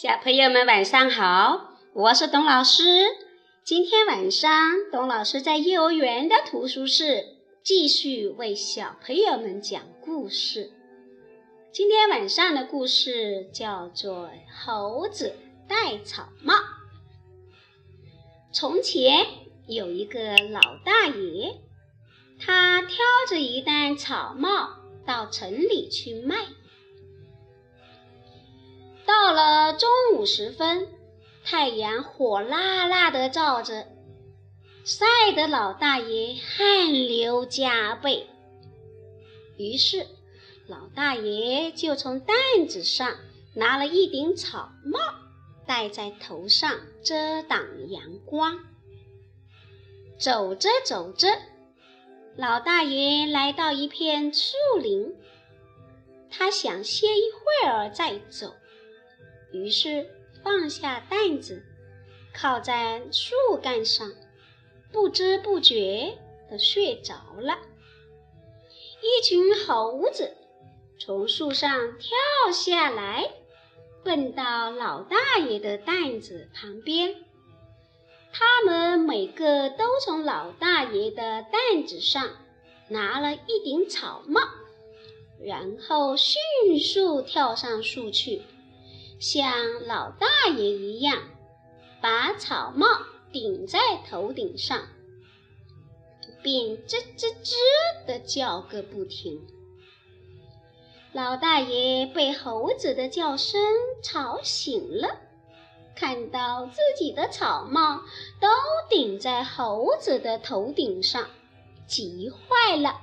小朋友们晚上好，我是董老师。今天晚上，董老师在幼儿园的图书室继续为小朋友们讲故事。今天晚上的故事叫做《猴子戴草帽》。从前有一个老大爷，他挑着一担草帽到城里去卖。中午时分，太阳火辣辣的照着，晒得老大爷汗流浃背。于是，老大爷就从担子上拿了一顶草帽，戴在头上，遮挡阳光。走着走着，老大爷来到一片树林，他想歇一会儿再走。于是放下担子，靠在树干上，不知不觉地睡着了。一群猴子从树上跳下来，蹦到老大爷的担子旁边。他们每个都从老大爷的担子上拿了一顶草帽，然后迅速跳上树去。像老大爷一样，把草帽顶在头顶上，并吱吱吱地叫个不停。老大爷被猴子的叫声吵醒了，看到自己的草帽都顶在猴子的头顶上，急坏了。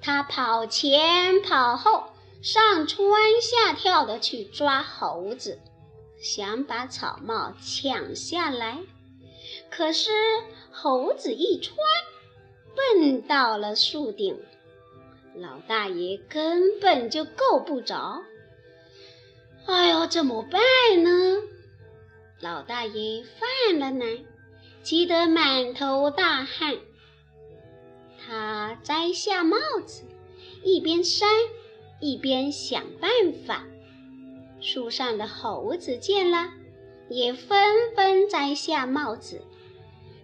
他跑前跑后。上蹿下跳的去抓猴子，想把草帽抢下来。可是猴子一窜，蹦到了树顶，老大爷根本就够不着。哎呦，怎么办呢？老大爷犯了难，急得满头大汗。他摘下帽子，一边扇。一边想办法，树上的猴子见了，也纷纷摘下帽子，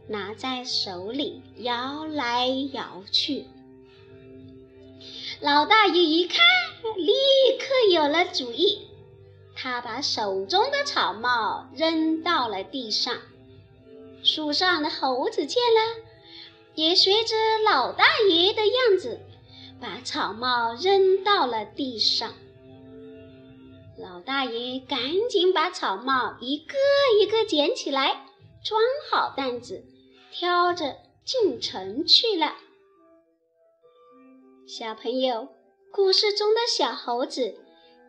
拿在手里摇来摇去。老大爷一看，立刻有了主意，他把手中的草帽扔到了地上。树上的猴子见了，也学着老大爷的样子。把草帽扔到了地上，老大爷赶紧把草帽一个一个捡起来，装好担子，挑着进城去了。小朋友，故事中的小猴子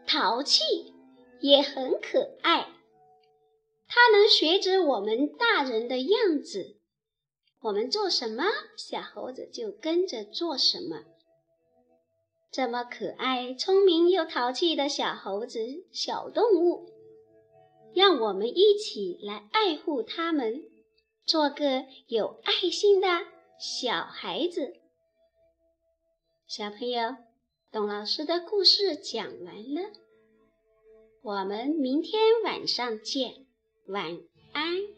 淘气，也很可爱，它能学着我们大人的样子，我们做什么，小猴子就跟着做什么。这么可爱、聪明又淘气的小猴子、小动物，让我们一起来爱护它们，做个有爱心的小孩子。小朋友，董老师的故事讲完了，我们明天晚上见，晚安。